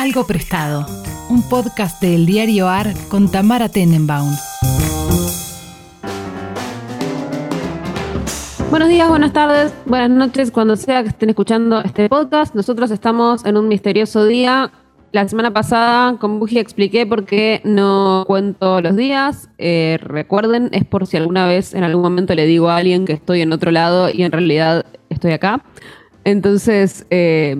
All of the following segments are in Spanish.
Algo Prestado, un podcast del diario AR con Tamara Tenenbaum. Buenos días, buenas tardes, buenas noches, cuando sea que estén escuchando este podcast. Nosotros estamos en un misterioso día. La semana pasada con Buji expliqué por qué no cuento los días. Eh, recuerden, es por si alguna vez en algún momento le digo a alguien que estoy en otro lado y en realidad estoy acá. Entonces, eh,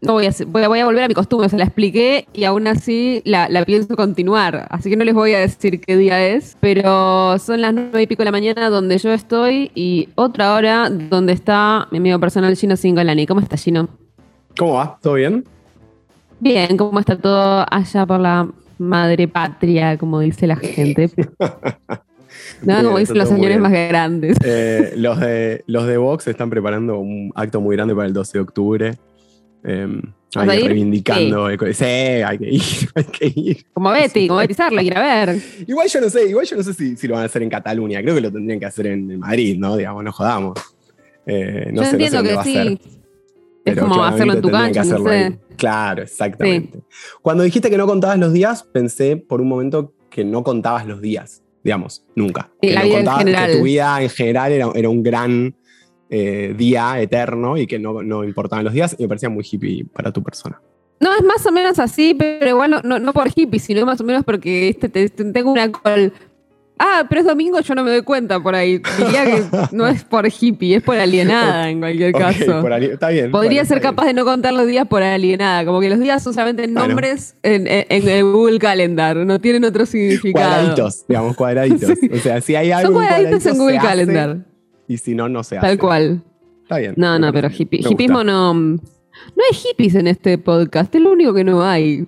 no voy a, voy a, volver a mi costumbre, se la expliqué y aún así la, pienso continuar. Así que no les voy a decir qué día es, pero son las nueve y pico de la mañana donde yo estoy y otra hora donde está mi amigo personal Gino Singolani. ¿Cómo está Gino? ¿Cómo va? ¿Todo bien? Bien, ¿cómo está todo allá por la madre patria, como dice la gente? No, como dicen los señores más grandes. Eh, los, de, los de Vox están preparando un acto muy grande para el 12 de octubre. Eh, ahí reivindicando. Sí. hay que ir, hay que ir. Como Betty, como Betty Sarla, ir a ver. Igual yo no sé, igual yo no sé si, si, lo van a hacer en Cataluña. Creo que lo tendrían que hacer en Madrid, ¿no? Digamos, no jodamos. Eh, no yo sé, entiendo que sí. Es como hacerlo en tu cancha, no sé. Claro, exactamente. Cuando dijiste que no contabas los días, pensé por un momento que no contabas los días digamos, nunca. que la vida en general. Que tu vida en general era, era un gran eh, día eterno y que no, no, importaban los días y me parecía muy hippie para tu persona. No, es más o menos así, pero igual no, no, por hippie, sino más o menos porque este, tengo una col Ah, pero es domingo, yo no me doy cuenta por ahí. Diría que no es por hippie, es por alienada en cualquier caso. está bien. Podría ser capaz de no contar los días por alienada. Como que los días son solamente nombres en, el Google Calendar, no tienen otro significado. Cuadraditos, digamos, cuadraditos. O sea, si hay algo. Son cuadraditos en Google Calendar. Y si no, no se hace. Tal cual. Está bien. No, no, pero hippie, hippismo no. No hay hippies en este podcast, es lo único que no hay.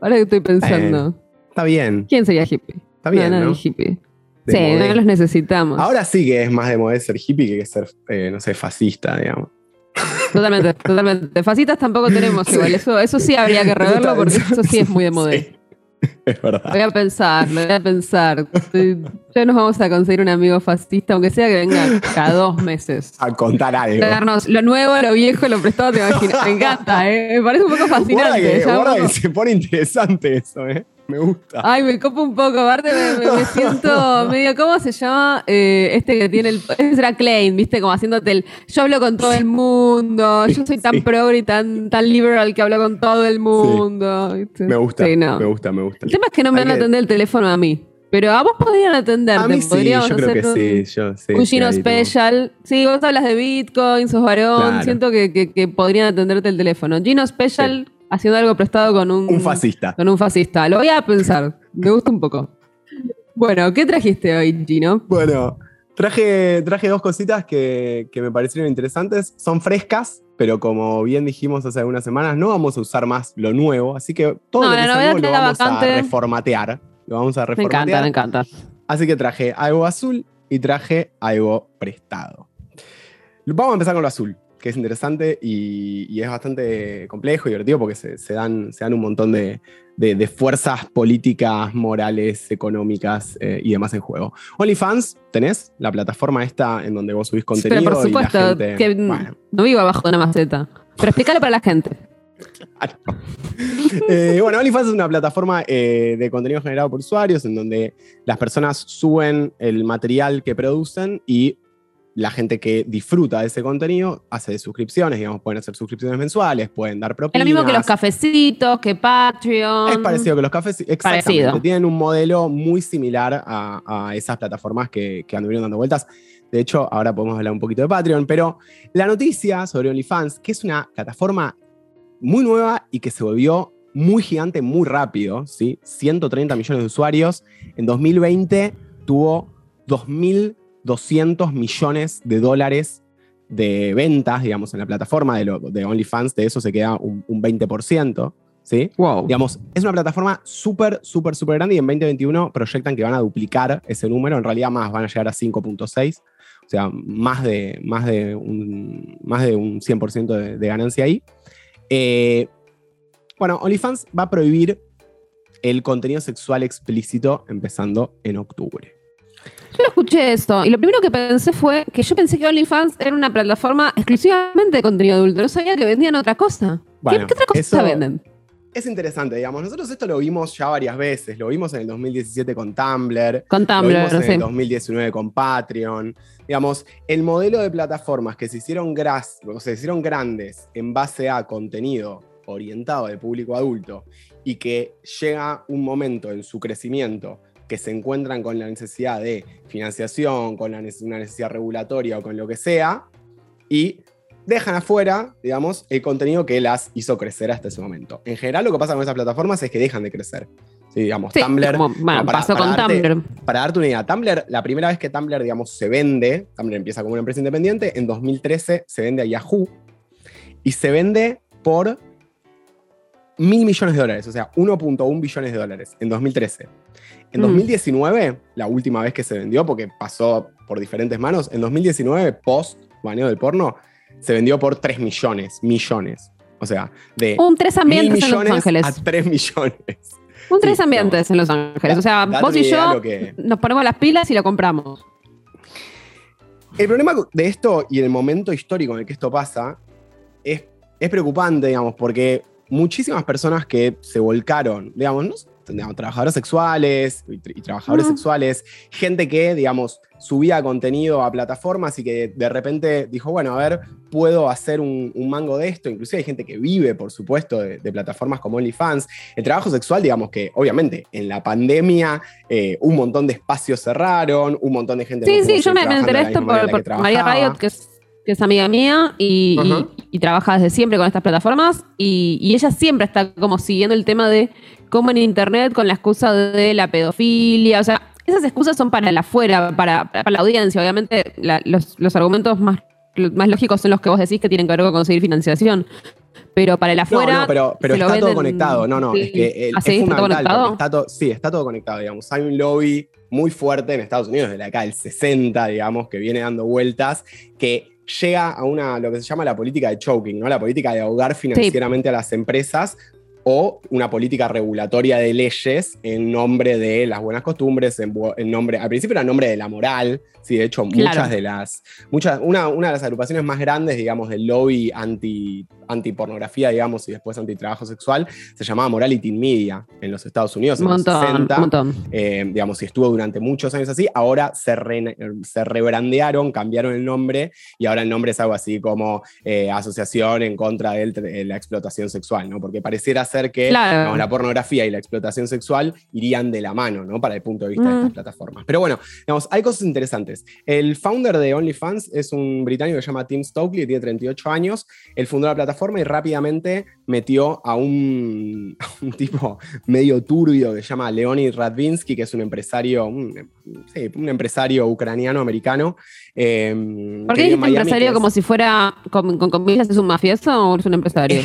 Ahora que estoy pensando. está bien. ¿Quién sería hippie? Está bien. No, ¿no? hippie. Sí, no los necesitamos. Ahora sí que es más de moda ser hippie que ser, eh, no sé, fascista, digamos. Totalmente, totalmente. Fascistas tampoco tenemos igual. Eso, eso sí habría que reverlo porque eso sí es muy de moda. Es verdad. Voy a pensar, voy a pensar. Ya nos vamos a conseguir un amigo fascista, aunque sea que venga cada dos meses. A contar algo. Darnos lo nuevo, lo viejo, lo prestado, te imaginas. Me encanta, ¿eh? Me parece un poco fascinante. Ahora que, se pone interesante eso, ¿eh? Me gusta. Ay, me copo un poco. Aparte, me, siento medio. ¿Cómo se llama? Eh, este que tiene el. Ese era Klein, ¿viste? Como haciéndote el. Yo hablo con todo el mundo. Yo soy tan progre y tan, tan liberal que hablo con todo el mundo. Me gusta. Me gusta, me gusta. El tema es que no me van a atender el teléfono a mí. Pero a vos podrían atenderte. A mí sí, yo creo que sí. Yo, un Gino Special. Sí, vos hablas de Bitcoin, sos varón. Siento que, que, podrían atenderte el teléfono. Gino Special haciendo algo prestado con un, un fascista. Con un fascista. Lo voy a pensar. Me gusta un poco. Bueno, ¿qué trajiste hoy, Gino? Bueno, traje, traje dos cositas que, me parecieron interesantes. Son frescas, pero como bien dijimos hace algunas semanas, no vamos a usar más lo nuevo. Así que todo lo, que nuevo lo vamos a reformatear. Lo vamos a reformatear. Me encanta, me encanta. Así que traje algo azul y traje algo prestado. Vamos a empezar con lo azul que es interesante y, es bastante complejo y divertido porque se, dan, se dan un montón de, fuerzas políticas, morales, económicas eh, y demás en juego. OnlyFans, ¿tenés? La plataforma esta en donde vos subís contenido. Pero por supuesto, que no vivo abajo de una maceta. Pero explícalo para la gente. Eh, bueno, OnlyFans es una plataforma eh, de contenido generado por usuarios en donde las personas suben el material que producen y la gente que disfruta de ese contenido hace suscripciones, digamos, pueden hacer suscripciones mensuales, pueden dar propinas. Es lo mismo que los cafecitos, que Patreon. Es parecido que los cafecitos. Exactamente. Tienen un modelo muy similar a, esas plataformas que, que anduvieron dando vueltas. De hecho, ahora podemos hablar un poquito de Patreon, pero la noticia sobre OnlyFans, que es una plataforma muy nueva y que se volvió muy gigante muy rápido, ¿sí? 130 millones de usuarios. En 2020 tuvo 2.000 200 millones de dólares de ventas, digamos, en la plataforma de, de OnlyFans, de eso se queda un, 20%. ¿Sí? Wow. Digamos, es una plataforma súper, súper, súper grande y en 2021 proyectan que van a duplicar ese número, en realidad más, van a llegar a 5.6, o sea, más de, más de, un, más de un 100% de, ganancia ahí. Eh, bueno, OnlyFans va a prohibir el contenido sexual explícito empezando en octubre. Yo lo escuché esto y lo primero que pensé fue que yo pensé que OnlyFans era una plataforma exclusivamente de contenido adulto. No sabía que vendían otra cosa. ¿Qué, otra cosa venden? es interesante, digamos. Nosotros esto lo vimos ya varias veces. Lo vimos en el 2017 con Tumblr. Con Tumblr, lo vimos en el 2019 con Patreon. Digamos, el modelo de plataformas que se hicieron, se hicieron grandes en base a contenido orientado al público adulto y que llega un momento en su crecimiento que se encuentran con la necesidad de financiación, con una necesidad regulatoria o con lo que sea, y dejan afuera, digamos, el contenido que las hizo crecer hasta ese momento. En general, lo que pasa con esas plataformas es que dejan de crecer. Sí, digamos, Tumblr. bueno, pasó con Tumblr. Para darte una idea, Tumblr, la primera vez que Tumblr, digamos, se vende, Tumblr empieza como una empresa independiente, en 2013 se vende a Yahoo y se vende por mil millones de dólares, o sea, 1.1 billones de dólares en 2013. En 2019, mm. la última vez que se vendió, porque pasó por diferentes manos, en 2019, post baneo del porno, se vendió por 3 millones, millones. O sea, de un tres ambientes en Los Ángeles. A 3 millones. Un tres ambientes en Los Ángeles. O sea, vos y yo nos ponemos las pilas y lo compramos. El problema de esto y el momento histórico en el que esto pasa es, es preocupante, digamos, porque muchísimas personas que se volcaron, digamos, ¿no? Trabajadores sexuales y, trabajadores sexuales, gente que, digamos, subía contenido a plataformas y que de repente dijo, bueno, a ver, puedo hacer un, mango de esto. Inclusive hay gente que vive, por supuesto, de, plataformas como OnlyFans. El trabajo sexual, digamos que, obviamente, en la pandemia eh, un montón de espacios cerraron, un montón de gente... Sí, sí, yo me, enteré esto por, María Riot, que es que es amiga mía y, trabaja desde siempre con estas plataformas y, ella siempre está como siguiendo el tema de cómo en internet con la excusa de la pedofilia, o sea, esas excusas son para el afuera, para, para la audiencia, obviamente los, argumentos más, más lógicos son los que vos decís que tienen que ver con conseguir financiación. Pero para el afuera. No, pero, pero está todo conectado. No, no. Es que ¿Ah, sí? ¿Está todo conectado? sí, está todo conectado, digamos. Hay un lobby muy fuerte en Estados Unidos, de la acá del 60, digamos, que viene dando vueltas, que llega a una, lo que se llama la política de choking, ¿no? La política de ahogar financieramente a las empresas o una política regulatoria de leyes en nombre de las buenas costumbres, en, nombre, al principio era en nombre de la moral, sí, de hecho muchas de las, muchas, una, una, de las agrupaciones más grandes, digamos, del lobby anti, antipornografía, digamos, y después antitrabajo sexual, se llamaba Morality Media en los Estados Unidos en los 60, eh, digamos, y estuvo durante muchos años así, ahora se, se rebrandearon, cambiaron el nombre, y ahora el nombre es algo así como eh, Asociación en contra de la explotación sexual, ¿no? Porque pareciera ser que la pornografía y la explotación sexual irían de la mano, ¿no? Para el punto de vista de estas mm. plataformas. Pero bueno, digamos, hay cosas interesantes. El founder de OnlyFans es un británico que se llama Tim Stokely, tiene 38 años. Él fundó la plataforma y rápidamente metió a un, tipo medio turbio que se llama Leonid Radvinsky, que es un empresario, un, empresario ucraniano-americano. Eh, ¿Por qué es un empresario como si fuera, con, con comillas, es un mafioso o es un empresario?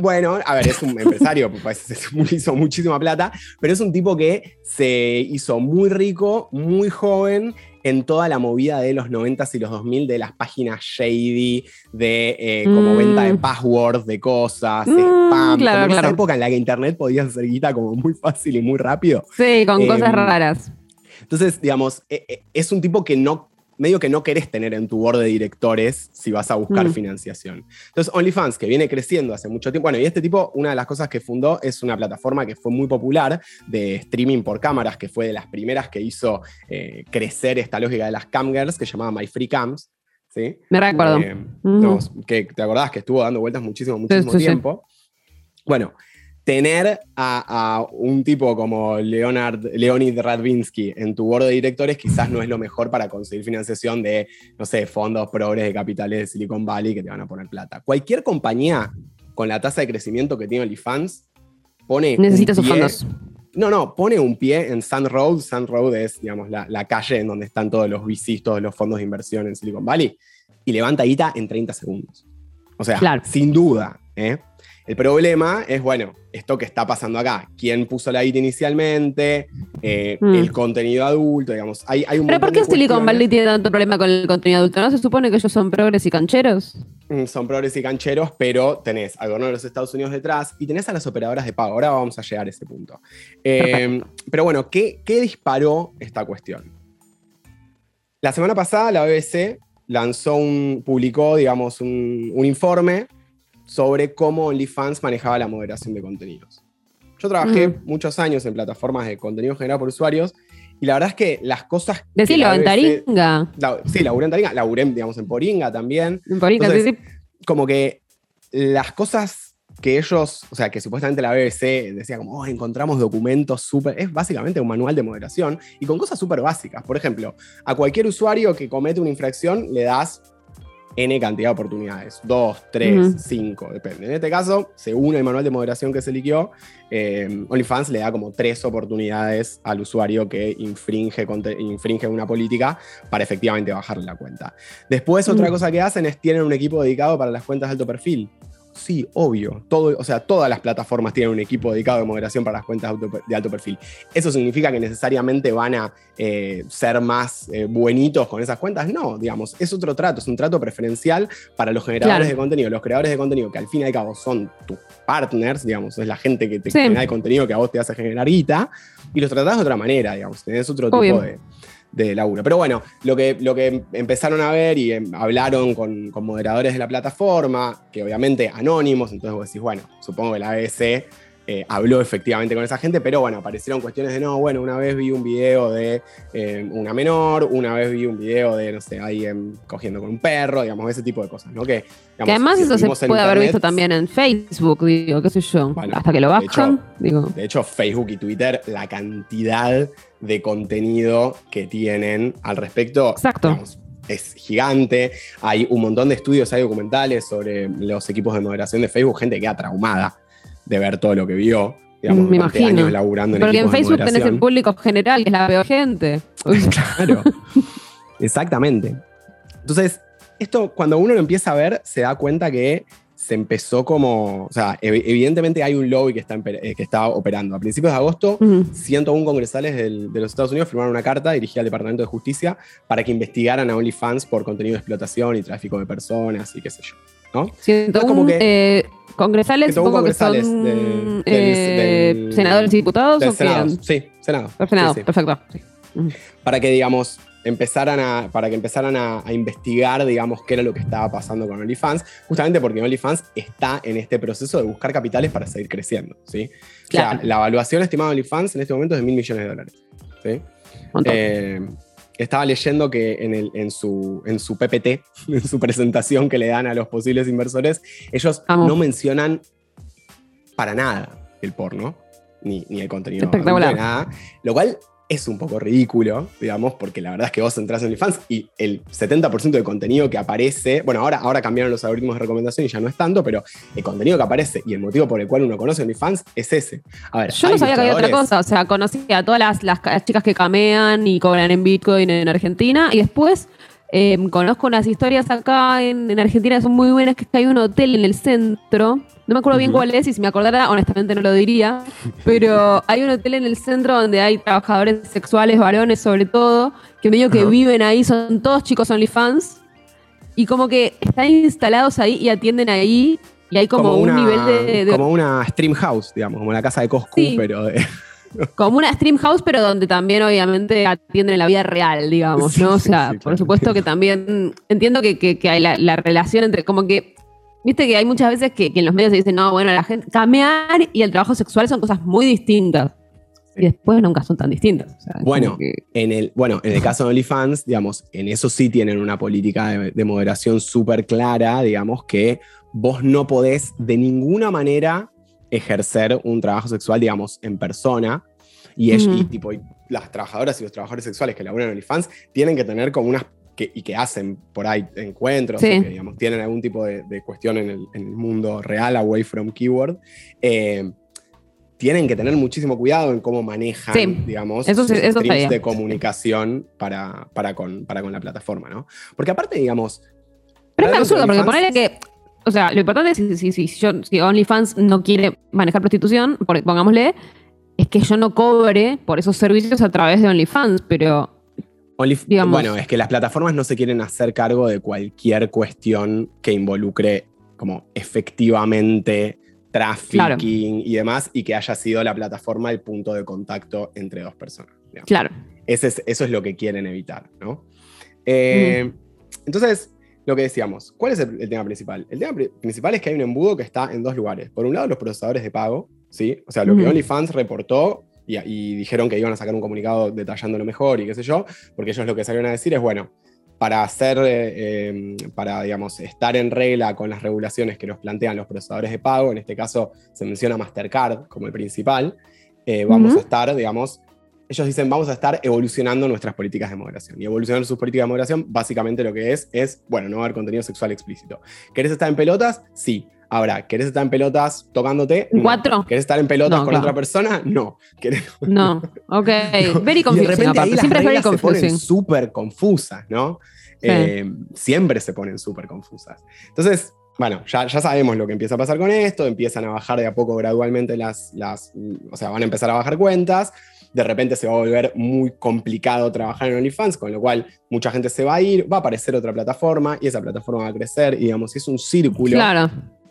Bueno, a ver, es un empresario, pues, hizo muchísima plata, pero es un tipo que se hizo muy rico, muy joven en toda la movida de los 90s y los 2000 de las páginas shady, de eh, como mm. venta de passwords, de cosas, mm, spam. Claro, esa época en la que internet podía hacer guita como muy fácil y muy rápido. Sí, con cosas em, raras. Entonces, digamos, e, e, es un tipo que no medio que no querés tener en tu board de directores si vas a buscar mm. financiación. Entonces, OnlyFans, que viene creciendo hace mucho tiempo, bueno, y este tipo, una de las cosas que fundó es una plataforma que fue muy popular de streaming por cámaras, que fue de las primeras que hizo eh, crecer esta lógica de las camgirls, que se llamaba My Free Cams. ¿sí? Me recuerdo. Eh, que te acordás que estuvo dando vueltas muchísimo, muchísimo tiempo. Bueno, tener a, un tipo como Leonard, Leonid Radvinsky en tu board de directores quizás no es lo mejor para conseguir financiación de, no sé, fondos progres de capitales de Silicon Valley que te van a poner plata. Cualquier compañía con la tasa de crecimiento que tiene OnlyFans pone... Necesita sus fondos. No, no, pone un pie en Sand Road. Sand Road es, digamos, la, calle en donde están todos los VCs, todos los fondos de inversión en Silicon Valley, y levanta guita en 30 segundos. O sea, sin duda, ¿eh? El problema es, bueno, esto que está pasando acá. ¿Quién puso la IT inicialmente? Eh, mm. El contenido adulto, digamos. Hay, hay un ¿Pero por qué Silicon Valley tiene tanto problema con el contenido adulto? ¿No se supone que ellos son progres y cancheros? Mm, son progres y cancheros, pero tenés al gobierno de los Estados Unidos detrás y tenés a las operadoras de pago. Ahora vamos a llegar a ese punto. Eh, pero bueno, ¿qué, ¿qué disparó esta cuestión? La semana pasada la BBC lanzó un, publicó, digamos, un, un informe sobre cómo OnlyFans manejaba la moderación de contenidos. Yo trabajé muchos años en plataformas de contenido generado por usuarios y la verdad es que las cosas. Decilo, en Taringa. sí, laburé en Taringa, laburé, digamos, en Poringa también. En Poringa, sí, sí. Como que las cosas que ellos, o sea, que supuestamente la BBC decía como, oh, encontramos documentos súper, es básicamente un manual de moderación y con cosas súper básicas. Por ejemplo, a cualquier usuario que comete una infracción le das N cantidad de oportunidades, dos, tres, cinco, depende. En este caso, según el manual de moderación que se liquió, eh, OnlyFans le da como tres oportunidades al usuario que infringe, infringe una política para efectivamente bajarle la cuenta. Después, otra cosa que hacen es tienen un equipo dedicado para las cuentas de alto perfil. Sí, obvio. Todo, o sea, todas las plataformas tienen un equipo dedicado de moderación para las cuentas de alto perfil. ¿Eso significa que necesariamente van a eh, ser más eh, buenitos con esas cuentas? No, digamos, es otro trato, es un trato preferencial para los generadores de contenido. Los creadores de contenido, que al fin y al cabo son tus partners, digamos, es la gente que te genera el contenido que a vos te hace generar guita, y los tratás de otra manera, digamos, tenés otro tipo de de laburo. Pero bueno, lo que, lo que empezaron a ver y em, hablaron con, moderadores de la plataforma, que obviamente anónimos, entonces vos decís, bueno, supongo que la ABC eh, habló efectivamente con esa gente, pero bueno, aparecieron cuestiones de no, bueno, una vez vi un video de em, una menor, una vez vi un video de, no sé, alguien cogiendo con un perro, digamos, ese tipo de cosas, ¿no? Que, además eso se puede haber visto también en Facebook, digo, qué sé yo, hasta que lo bajan, de digo. De hecho, Facebook y Twitter, la cantidad de contenido que tienen al respecto. Exacto. es gigante. Hay un montón de estudios, hay documentales sobre los equipos de moderación de Facebook, gente que queda traumada de ver todo lo que vio. Digamos, Me imagino. Años laburando en Porque en Facebook tenés el público general, que es la peor gente. claro. Exactamente. Entonces, esto cuando uno lo empieza a ver, se da cuenta que se empezó como, o sea, evidentemente hay un lobby que está, eh, que está operando. A principios de agosto, 101 congresales de los Estados Unidos firmaron una carta dirigida al Departamento de Justicia para que investigaran a OnlyFans por contenido de explotación y tráfico de personas y qué sé yo. ¿No? 101 eh, congresales, supongo congresales que eh, senadores y diputados. ¿o Senado, sí, Senado. Senado, perfecto. Para que, digamos, empezaran a, para que empezaran a, investigar, digamos, qué era lo que estaba pasando con OnlyFans, justamente porque OnlyFans está en este proceso de buscar capitales para seguir creciendo, ¿sí? O sea, la evaluación estimada de OnlyFans en este momento es de mil millones de dólares, ¿sí? Eh, estaba leyendo que en, el, en, su, en su PPT, en su presentación que le dan a los posibles inversores, ellos no mencionan para nada el porno, ni, ni el contenido. Espectacular. Nada, lo cual es un poco ridículo, digamos, porque la verdad es que vos entras en OnlyFans y el 70% de contenido que aparece, bueno, ahora, ahora cambiaron los algoritmos de recomendación y ya no es tanto, pero el contenido que aparece y el motivo por el cual uno conoce OnlyFans es ese. A ver, Yo no sabía que había otra cosa, o sea, conocí a todas las, las chicas que camean y cobran en Bitcoin en Argentina y después Em, conozco unas historias acá en, Argentina, son muy buenas, que hay un hotel en el centro. No me acuerdo bien cuál es, y si me acordara, honestamente no lo diría. Pero hay un hotel en el centro donde hay trabajadores sexuales, varones sobre todo, que medio que viven ahí, son todos chicos OnlyFans. Y como que están instalados ahí y atienden ahí. Y hay como, un nivel de, Como una stream house, digamos, como la casa de Coscu, pero de... Como una stream house, pero donde también obviamente atienden en la vida real, digamos, ¿no? O sea, por supuesto que también entiendo que, hay la, relación entre, como que, viste que hay muchas veces que, en los medios se dicen, no, bueno, la gente, camear y el trabajo sexual son cosas muy distintas. Y después nunca son tan distintas. bueno, en el, bueno, en el caso de OnlyFans, digamos, en eso sí tienen una política de, de moderación súper clara, digamos, que vos no podés de ninguna manera ejercer un trabajo sexual, digamos, en persona. Y, y tipo, las trabajadoras y los trabajadores sexuales que laburan en OnlyFans tienen que tener como unas que, y que hacen por ahí encuentros, que digamos, tienen algún tipo de, cuestión en el, mundo real, away from keyword, eh, tienen que tener muchísimo cuidado en cómo manejan, digamos, eso, streams de comunicación para, para, con, para con la plataforma, ¿no? Porque aparte, digamos... Pero es absurdo, porque ponerle que o sea, lo importante es si, si, si, OnlyFans no quiere manejar prostitución, pongámosle, es que yo no cobre por esos servicios a través de OnlyFans, pero. bueno, es que las plataformas no se quieren hacer cargo de cualquier cuestión que involucre como efectivamente trafficking y demás, y que haya sido la plataforma el punto de contacto entre dos personas. Claro. Ese es, eso es lo que quieren evitar, ¿no? Eh, entonces, lo que decíamos, ¿cuál es el, tema principal? El tema principal es que hay un embudo que está en dos lugares. Por un lado, los procesadores de pago, ¿sí? O sea, lo que OnlyFans reportó y, dijeron que iban a sacar un comunicado detallándolo mejor y qué sé yo, porque ellos lo que salieron a decir es, bueno, para hacer, eh, em, para, digamos, estar en regla con las regulaciones que nos plantean los procesadores de pago, en este caso se menciona Mastercard como el principal, eh, vamos a estar, digamos, ellos dicen, vamos a estar evolucionando nuestras políticas de moderación. Y evolucionar sus políticas de moderación, básicamente lo que es, es, bueno, no haber contenido sexual explícito. ¿Querés estar en pelotas? Sí. Ahora, ¿querés estar en pelotas tocándote? ¿Cuatro? ¿Querés estar en pelotas con otra persona? No. No, ok. Very confusing. de repente ahí Siempre las reglas se ponen súper confusas, ¿no? Eh, siempre se ponen súper confusas. Entonces, bueno, ya, ya, sabemos lo que empieza a pasar con esto, empiezan a bajar de a poco gradualmente las, las, o sea, van a empezar a bajar cuentas, de repente se va a volver muy complicado trabajar en OnlyFans, con lo cual mucha gente se va a ir, va a aparecer otra plataforma y esa plataforma va a crecer, y digamos, es un círculo. Claro.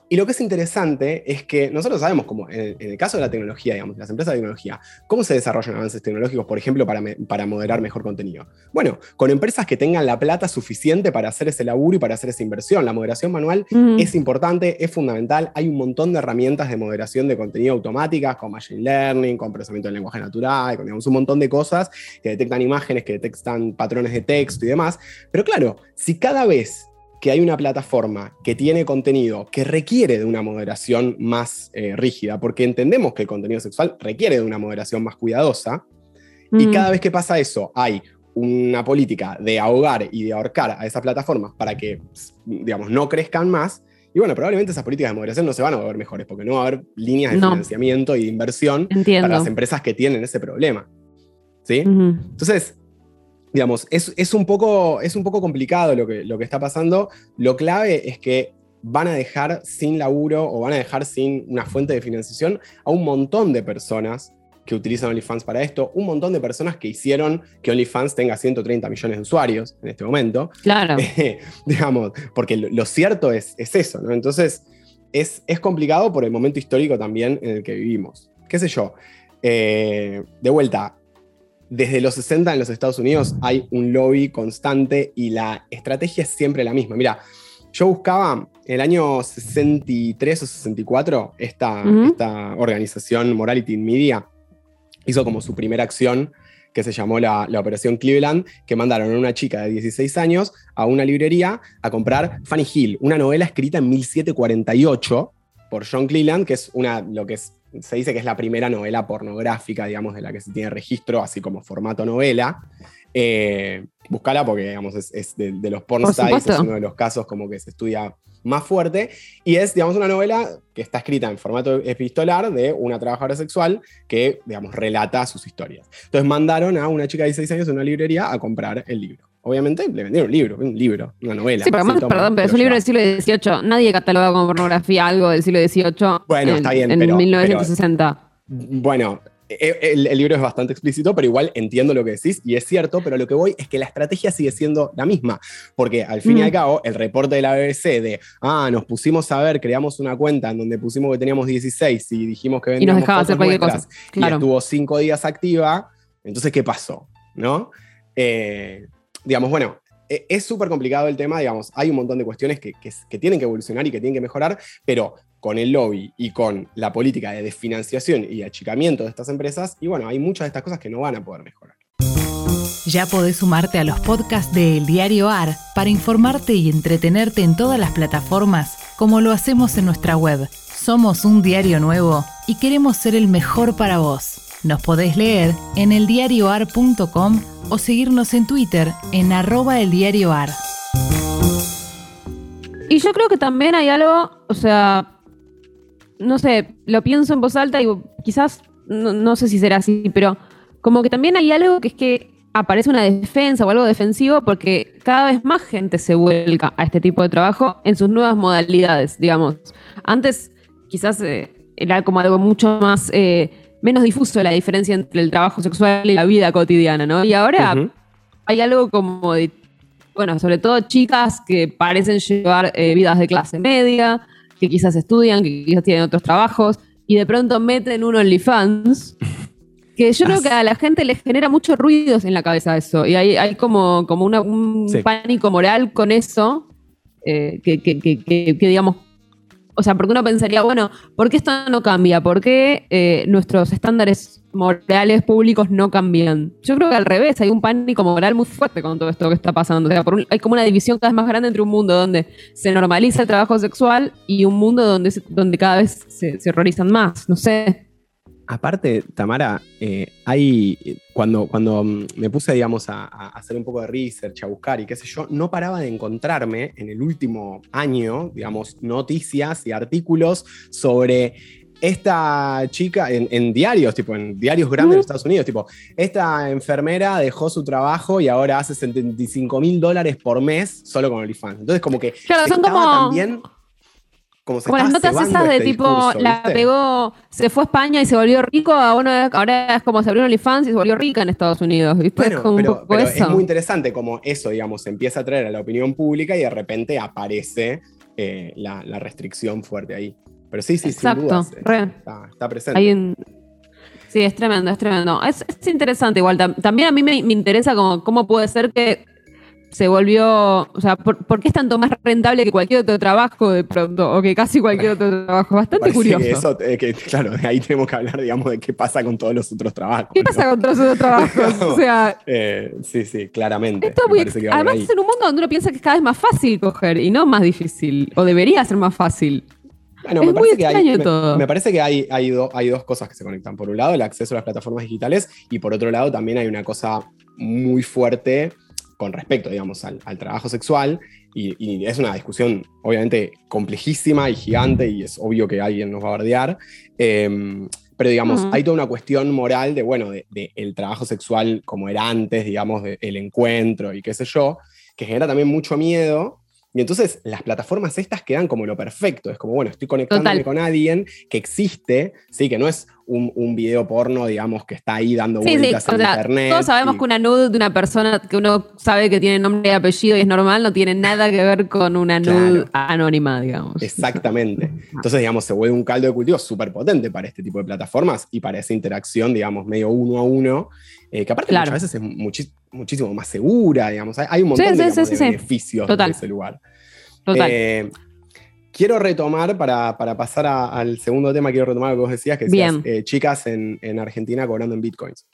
Y lo que es interesante es que nosotros sabemos cómo, en, el caso de la tecnología, digamos, las empresas de tecnología, cómo se desarrollan avances tecnológicos, por ejemplo, para, para moderar mejor contenido. Bueno, con empresas que tengan la plata suficiente para hacer ese laburo y para hacer esa inversión. La moderación manual es importante, es fundamental. Hay un montón de herramientas de moderación de contenido automáticas, con machine learning, con procesamiento del lenguaje natural, con digamos, un montón de cosas que detectan imágenes, que detectan patrones de texto y demás. Pero claro, si cada vez que hay una plataforma que tiene contenido que requiere de una moderación más eh, rígida, porque entendemos que el contenido sexual requiere de una moderación más cuidadosa, y cada vez que pasa eso hay una política de ahogar y de ahorcar a esas plataformas para que, digamos, no crezcan más, y bueno, probablemente esas políticas de moderación no se van a ver mejores, porque no va a haber líneas de financiamiento y de inversión para las empresas que tienen ese problema. ¿Sí? Entonces, digamos, es, un poco, es un poco complicado lo que, lo que está pasando. Lo clave es que van a dejar sin laburo o van a dejar sin una fuente de financiación a un montón de personas que utilizan OnlyFans para esto, un montón de personas que hicieron que OnlyFans tenga 130 millones de usuarios en este momento. Claro. digamos, porque lo, cierto es, es, eso, ¿no? Entonces, es, es, complicado por el momento histórico también en el que vivimos. ¿Qué sé yo? Eh, de vuelta, desde los 60 en los Estados Unidos hay un lobby constante y la estrategia es siempre la misma. Mira, yo buscaba el año 63 o 64, esta, esta organización Morality in Media hizo como su primera acción que se llamó la, la, Operación Cleveland, que mandaron a una chica de 16 años a una librería a comprar Fanny Hill, una novela escrita en 1748 por John Cleveland, que es una, lo que es se dice que es la primera novela pornográfica, digamos, de la que se tiene registro, así como formato novela. Eh, búscala porque, digamos, es, de, los porn sites, es uno de los casos como que se estudia más fuerte, y es, digamos, una novela que está escrita en formato epistolar de una trabajadora sexual que, digamos, relata sus historias. Entonces mandaron a una chica de 16 años en una librería a comprar el libro. Obviamente le vendieron un libro, un libro, una novela. Sí, pero además, perdón, pero es un libro del siglo XVIII. Nadie cataloga como pornografía algo del siglo XVIII. Bueno, en, está bien, en 1960. bueno, e, el, libro es bastante explícito, pero igual entiendo lo que decís y es cierto, pero lo que voy es que la estrategia sigue siendo la misma, porque al fin y al mm. cabo el reporte de la BBC de, ah, nos pusimos a ver, creamos una cuenta en donde pusimos que teníamos 16 y dijimos que vendíamos y nos dejaba hacer cualquier cosa. y estuvo cinco días activa, entonces ¿qué pasó? ¿No? Eh, digamos, bueno, e, es súper complicado el tema, digamos, hay un montón de cuestiones que, tienen que evolucionar y que tienen que mejorar, pero con el lobby y con la política de desfinanciación y achicamiento de estas empresas, y bueno, hay muchas de estas cosas que no van a poder mejorar. Ya podés sumarte a los podcasts de El Diario AR para informarte y entretenerte en todas las plataformas, como lo hacemos en nuestra web. Somos un diario nuevo y queremos ser el mejor para vos. Nos podés leer en eldiarioar.com o seguirnos en Twitter en arroba eldiarioar. Y yo creo que también hay algo, o sea, no sé, lo pienso en voz alta y quizás, no, sé si será así, pero como que también hay algo que es que aparece una defensa o algo defensivo porque cada vez más gente se vuelca a este tipo de trabajo en sus nuevas modalidades, digamos. Antes quizás eh, era como algo mucho más... Eh, menos difuso la diferencia entre el trabajo sexual y la vida cotidiana, ¿no? Y ahora hay algo como de, bueno, sobre todo chicas que parecen llevar eh, vidas de clase media, que quizás estudian, que quizás tienen otros trabajos, y de pronto meten uno OnlyFans. Que yo creo que a la gente le genera muchos ruidos en la cabeza eso. Y hay, hay como, como una, un pánico moral con eso, eh, que, que, que, digamos, o sea, porque uno pensaría, bueno, ¿por qué esto no cambia? ¿Por qué eh, nuestros estándares morales públicos no cambian? Yo creo que al revés, hay un pánico moral muy fuerte con todo esto que está pasando. O sea, hay como una división cada vez más grande entre un mundo donde se normaliza el trabajo sexual y un mundo donde, donde cada vez se, se horrorizan más. No sé. Aparte, Tamara, eh, hay, cuando, cuando mm, me puse, digamos, a, hacer un poco de research, a buscar y qué sé yo, no paraba de encontrarme en el último año, digamos, noticias y artículos sobre esta chica en, diarios, tipo en diarios grandes de Estados Unidos, tipo, esta enfermera dejó su trabajo y ahora hace 75 mil dólares por mes solo con OnlyFans. Entonces, como que claro, son como... también como, las notas esas de este tipo, la pegó, se fue a España y se volvió rico, ahora, ahora es como se abrió OnlyFans y se volvió rica en Estados Unidos, ¿viste? es, es muy interesante como eso, digamos, se empieza a traer a la opinión pública y de repente aparece eh, la, restricción fuerte ahí. Pero sí, sí, Exacto, sin dudas, está, presente. Sí, es tremendo, es tremendo. Es, interesante igual. También a mí me, me interesa como, cómo puede ser que se volvió, o sea, ¿por, qué es tanto más rentable que cualquier otro trabajo de pronto? O que casi cualquier otro trabajo. Bastante curioso. eso, que, claro, ahí tenemos que hablar, digamos, de qué pasa con todos los otros trabajos. ¿Qué pasa con todos los otros trabajos? o sea, eh, sí, sí, claramente. además es en un mundo donde uno piensa que es cada vez más fácil coger y no más difícil, o debería ser más fácil. Bueno, me, parece que hay, me, parece que hay, hay, hay dos cosas que se conectan. Por un lado, el acceso a las plataformas digitales y por otro lado también hay una cosa muy fuerte con respecto, digamos, al, trabajo sexual. Y, es una discusión obviamente complejísima y gigante y es obvio que alguien nos va a bardear. Em, pero digamos, hay toda una cuestión moral de, bueno, de, el trabajo sexual como era antes, digamos, del encuentro y qué sé yo, que genera también mucho miedo y entonces las plataformas estas quedan como lo perfecto. Es como, bueno, estoy conectándome con alguien que existe, ¿sí? que no es un, un, video porno, digamos, que está ahí dando vueltas en internet. Todos sabemos que una nude de una persona que uno sabe que tiene nombre y apellido y es normal no tiene nada que ver con una nude anónima, digamos. Exactamente. Entonces, digamos, se vuelve un caldo de cultivo súper potente para este tipo de plataformas y para esa interacción, digamos, medio uno a uno, eh, que aparte muchas veces es muchísimo más segura, digamos. Hay, un montón de, beneficios de ese lugar. Total. Eh, quiero retomar, para, pasar al segundo tema, quiero retomar lo que vos decías, que decías eh, chicas en, Argentina cobrando en bitcoins.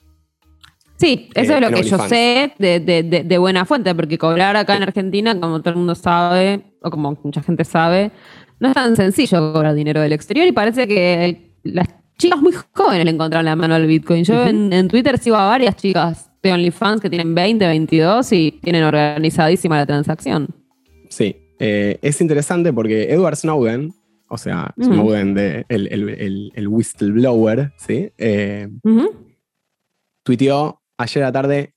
Sí, eso es lo que yo sé de, buena fuente, porque cobrar acá en Argentina, como todo el mundo sabe, o como mucha gente sabe, no es tan sencillo cobrar dinero del exterior y parece que las chicas muy jóvenes le encontraron la mano al Bitcoin. Yo en, Twitter sigo a varias chicas de OnlyFans que tienen 20, 22 y tienen organizadísima la transacción. Sí, eh, es interesante porque Edward Snowden, o sea, Snowden, de, el, whistleblower, ¿sí? Eh, tuiteó ayer a la tarde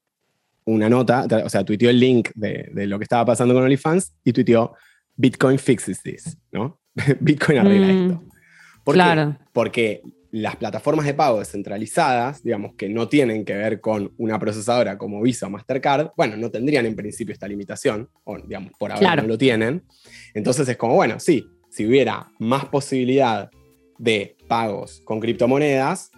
una nota, o sea, tuiteó el link de, de, lo que estaba pasando con OnlyFans y tuiteó Bitcoin fixes this, ¿no? Bitcoin arregla mm. esto. ¿Por claro. Qué? Porque las plataformas de pago descentralizadas, digamos, que no tienen que ver con una procesadora como Visa o Mastercard, bueno, no tendrían en principio esta limitación, o digamos, por ahora no lo tienen. Entonces es como, bueno, sí, si hubiera más posibilidad de pagos con criptomonedas,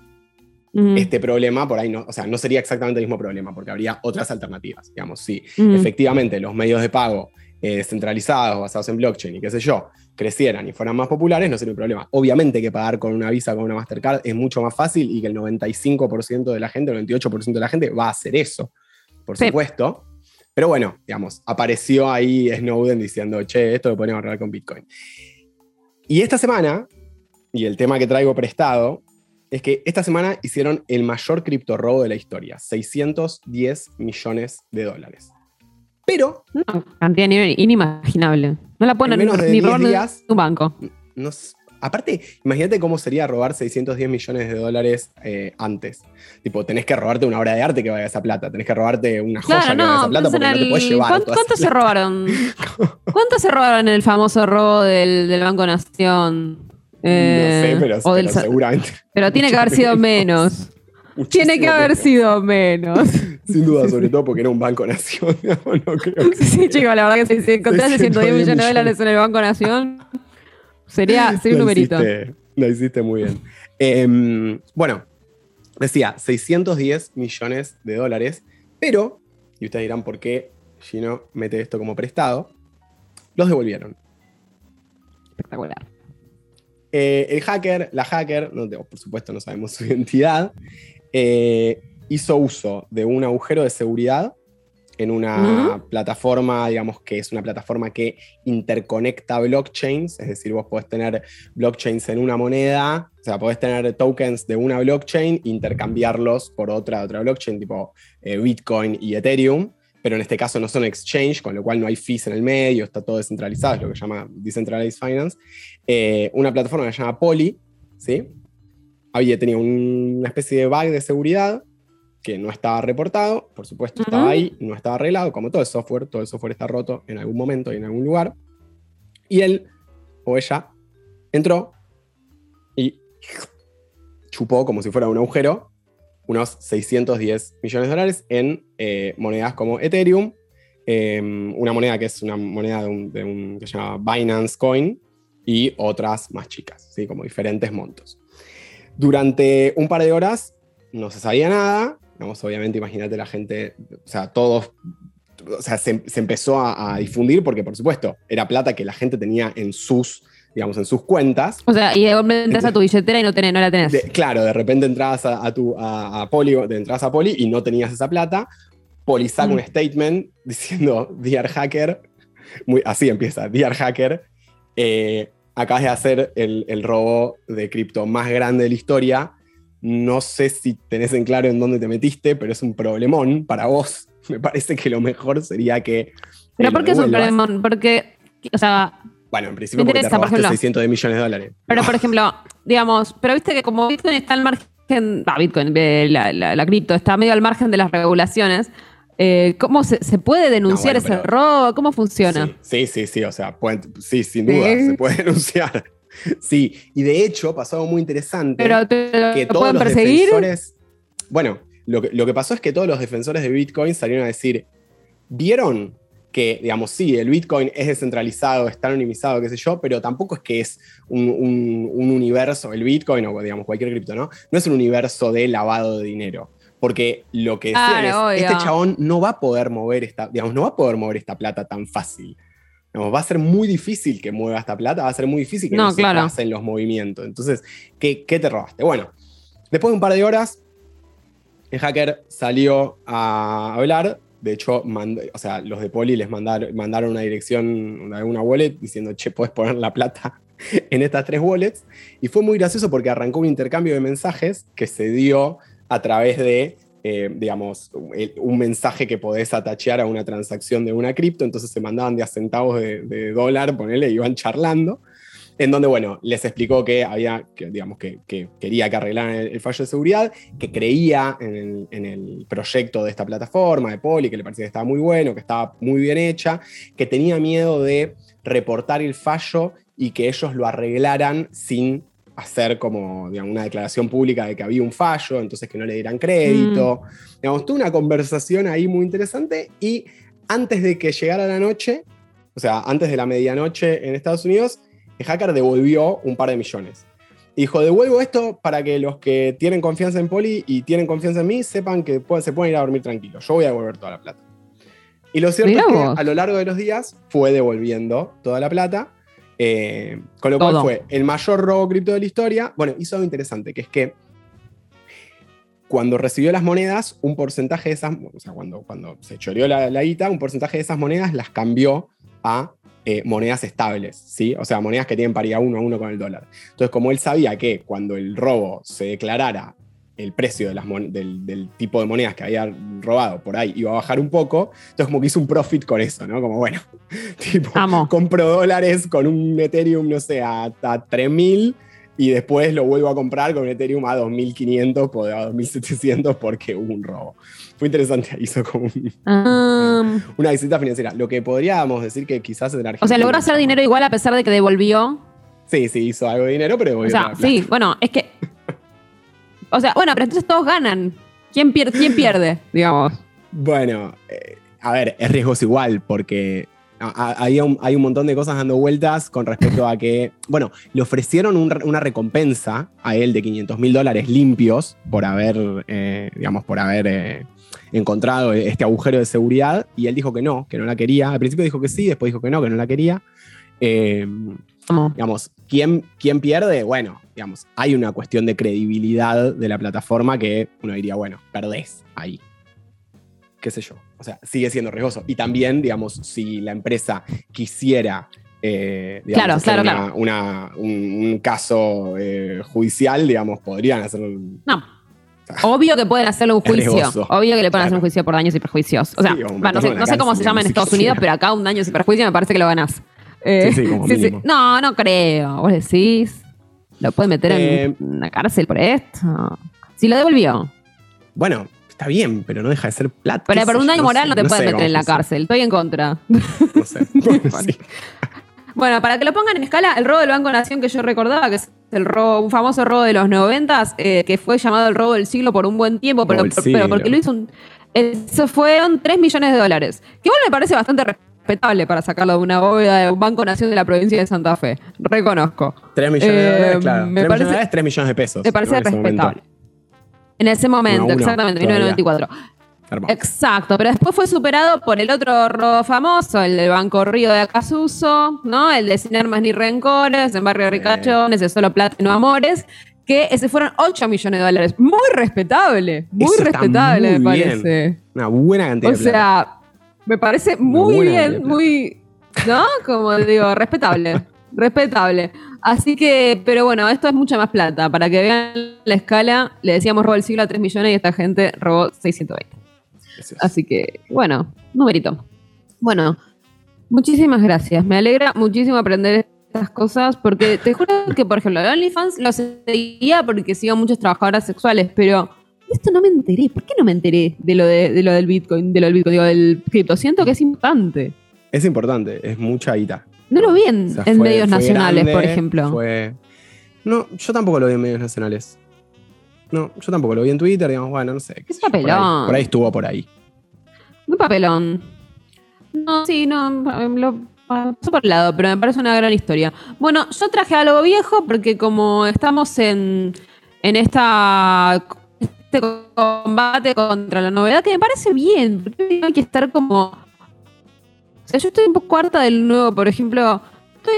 este problema por ahí no, o sea, no sería exactamente el mismo problema, porque habría otras alternativas. Digamos, si efectivamente los medios de pago eh, descentralizados, basados en blockchain y qué sé yo, crecieran y fueran más populares, no sería un problema. Obviamente que pagar con una Visa, con una Mastercard es mucho más fácil y que el 95% de la gente, el 98% de la gente va a hacer eso, por supuesto. Pero bueno, digamos, apareció ahí Snowden diciendo, che, esto lo podemos ahorrar con Bitcoin. Y esta semana, y el tema que traigo prestado, es que esta semana hicieron el mayor cripto robo de la historia, 610 millones de dólares. Pero. Una cantidad inimaginable. No la ponen ni robar un banco. aparte, imagínate cómo sería robar 610 millones de dólares eh, antes. Tipo, tenés que robarte una obra de arte que vaya a esa plata, tenés que robarte una joya que vaya a esa plata porque no te puedes llevar. ¿Cuánto, se robaron? ¿Cuánto se robaron en el famoso robo del, Banco Nación? no sé, eh, pero, seguramente. Pero tiene que haber sido menos. Tiene que haber sido menos. Sin duda, sobre todo porque era un Banco Nación. no creo que sí, chicos, la verdad que si, encontraste 110 millones de dólares en el Banco Nación, sería, sería un numerito. lo hiciste muy bien. Em, bueno, decía 610 millones de dólares, pero, y ustedes dirán por qué Gino mete esto como prestado, los devolvieron. Espectacular. eh, el hacker, la hacker, no, por supuesto no sabemos su identidad, eh, hizo uso de un agujero de seguridad en una plataforma, digamos que es una plataforma que interconecta blockchains, es decir, vos podés tener blockchains en una moneda, o sea, podés tener tokens de una blockchain, intercambiarlos por otra, otra blockchain, tipo eh, Bitcoin y Ethereum, pero en este caso no son exchange, con lo cual no hay fees en el medio, está todo descentralizado, es lo que se llama Decentralized Finance. Eh, una plataforma que se llama Poly, ¿sí? Había tenido una especie de bug de seguridad que no estaba reportado, por supuesto estaba ahí, no estaba arreglado, como todo el software, todo el software está roto en algún momento y en algún lugar. Y él o ella entró y chupó como si fuera un agujero unos 610 millones de dólares en eh, monedas como Ethereum, em, una moneda que es una moneda de un, que se llama Binance Coin y otras más chicas, ¿sí? como diferentes montos. Durante un par de horas no se sabía nada, obviamente, imagínate la gente, o sea, todos, o sea, se, empezó a, difundir porque, por supuesto, era plata que la gente tenía en sus, digamos, en sus cuentas. O sea, y de repente entras a tu billetera y no, tenés, no la tenés. claro, de repente entras a, tu, a, Poli, entras a Poli y no tenías esa plata. Poli saca un mm. statement diciendo, Dear Hacker, muy, así empieza, Dear Hacker, eh, acabas de hacer el, el robo de cripto más grande de la historia no sé si tenés en claro en dónde te metiste, pero es un problemón para vos. Me parece que lo mejor sería que. ¿Pero por qué es un problemón? Porque, o sea. Bueno, en principio porque te robaste 600 de millones de dólares. Pero, por ejemplo, digamos, pero viste que como Bitcoin está al margen. Ah, Bitcoin, eh, la, cripto, está medio al margen de las regulaciones. Eh, ¿Cómo se, puede denunciar ese robo? ¿Cómo funciona? Sí, sí, sí, o sea, sí, sin duda, se puede denunciar. Sí, y de hecho pasó algo muy interesante. Pero que todos los defensores. Bueno, lo que, lo que pasó es que todos los defensores de Bitcoin salieron a decir: ¿Vieron que, digamos, sí, el Bitcoin es descentralizado, está anonimizado, qué sé yo, pero tampoco es que es un, universo, el Bitcoin o, digamos, cualquier cripto, ¿no? No es un universo de lavado de dinero. Porque lo que decían es, este chabón no va a poder mover esta, digamos, no va a poder mover esta plata tan fácil va a ser muy difícil que mueva esta plata, va a ser muy difícil que no, se pasen los movimientos. Entonces, ¿qué, te robaste? Bueno, después de un par de horas, el hacker salió a hablar. De hecho, o sea, los de Poli les mandaron, mandaron una dirección, una, una wallet, diciendo, che, puedes poner la plata en estas tres wallets. Y fue muy gracioso porque arrancó un intercambio de mensajes que se dio a través de eh, digamos, un mensaje que podés atachear a una transacción de una cripto, entonces se mandaban de centavos de, dólar, ponele, iban charlando, en donde, bueno, les explicó que había, que, digamos, que, quería que arreglaran el, fallo de seguridad, que creía en el, proyecto de esta plataforma, de Poli, que le parecía que estaba muy bueno, que estaba muy bien hecha, que tenía miedo de reportar el fallo y que ellos lo arreglaran sin hacer como digamos, una declaración pública de que había un fallo, entonces que no le dieran crédito. Mm. Digamos, tuvo una conversación ahí muy interesante y antes de que llegara la noche, o sea, antes de la medianoche en Estados Unidos, el hacker devolvió un par de millones. Dijo, devuelvo esto para que los que tienen confianza en Poli y tienen confianza en mí sepan que se pueden ir a dormir tranquilos. Yo voy a devolver toda la plata. Y lo cierto es que a lo largo de los días fue devolviendo toda la plata eh, con lo cual fue el mayor robo cripto de la historia. Bueno, hizo algo interesante, que es que cuando recibió las monedas, un porcentaje de esas, o sea, cuando, cuando se choreó la, la guita, un porcentaje de esas monedas las cambió a eh, monedas estables, ¿sí? O sea, monedas que tienen paridad uno a uno con el dólar. Entonces, como él sabía que cuando el robo se declarara el precio de las del, tipo de monedas que había robado por ahí iba a bajar un poco, entonces como que hizo un profit con eso, ¿no? Como bueno, tipo, compro dólares con un Ethereum, no sé, a, a 3000 y después lo vuelvo a comprar con un Ethereum a 2500 o a 2700 porque hubo un robo. Fue interesante, hizo como um. una visita financiera. Lo que podríamos decir que quizás en Argentina... O sea, logró hacer dinero igual a pesar de que devolvió. Sí, sí, hizo algo de dinero, pero devolvió. O sea, sí, bueno, es que o sea, bueno, pero entonces todos ganan. ¿Quién, pierde, quién pierde digamos? Bueno, eh, a ver, es riesgoso igual, porque hay un, hay un, montón de cosas dando vueltas con respecto a que, bueno, le ofrecieron una recompensa a él de 500 mil dólares limpios por haber, eh, digamos, por haber eh, encontrado este agujero de seguridad y él dijo que no, que no la quería. Al principio dijo que sí, después dijo que no, que no la quería. Eh, digamos, ¿quién, ¿quién pierde? Bueno, digamos, hay una cuestión de credibilidad de la plataforma que uno diría, bueno, perdés ahí. Qué sé yo. O sea, sigue siendo riesgoso. Y también, digamos, si la empresa quisiera eh, claro, claro, un, caso eh, judicial, digamos, podrían hacerlo. No. Obvio que pueden hacerle un juicio. Obvio que le pueden hacer un juicio por daños y perjuicios. O sea, no, sé, cómo se llama en Estados Unidos, pero acá un daño y perjuicio me parece que lo ganás. Eh, sí, como No, no creo. Vos decís. ¿Lo puede meter en una cárcel por esto? Si lo devolvió. Bueno, está bien, pero no deja de ser plata. Pero por un daño moral no te pueden meter en la cárcel. Estoy en contra. No sé. Bueno, para que lo pongan en escala, el robo del Banco Nación que yo recordaba, que es el robo, un famoso robo de los noventas, eh, que fue llamado el robo del siglo por un buen tiempo, pero, porque lo hizo un. Eso fueron 3 millones de dólares. Que igual me parece bastante respetable para sacarlo de una bóveda de un Banco Nación de la provincia de Santa Fe. Reconozco. 3 millones de dólares, eh, claro. Me 3 parece, millones de 3 millones de pesos. Me parece respetable. En ese momento, exactamente, 1994. Exacto, pero después fue superado por el otro robo famoso, el del Banco Río de Acasuso, ¿no? El de Sin Armas ni Rencores, en Barrio Ricachones, de Solo Plata y No Amores, que ese fueron 8 millones de dólares. Muy respetable, muy respetable, me parece. Una buena cantidad O sea, me parece muy bien, muy. ¿No? Como digo, respetable. respetable. Así que, pero bueno, esto es mucha más plata. Para que vean la escala, le decíamos robo el siglo a 3 millones y esta gente robó 620. Así que, bueno, numerito. Bueno, muchísimas gracias. Me alegra muchísimo aprender estas cosas porque te juro que, por ejemplo, OnlyFans lo seguía porque sigo muchas trabajadoras sexuales, pero esto no me enteré. ¿Por qué no me enteré de lo, de, lo del Bitcoin, de lo del Bitcoin, digo, del cripto? Siento que es importante. Es importante, es mucha guita. No lo vi en, medios nacionales, por ejemplo. No, yo tampoco lo vi en medios nacionales. No, yo tampoco lo vi en Twitter, digamos, bueno, no sé. Qué papelón. Por ahí, estuvo por ahí. Un papelón. No, sí, no, lo pasó por el lado, pero me parece una gran historia. Bueno, yo traje algo viejo porque como estamos en, en esta este combate contra la novedad, que me parece bien, porque hay que estar como... O sea, yo estoy un poco harta del nuevo, por ejemplo, estoy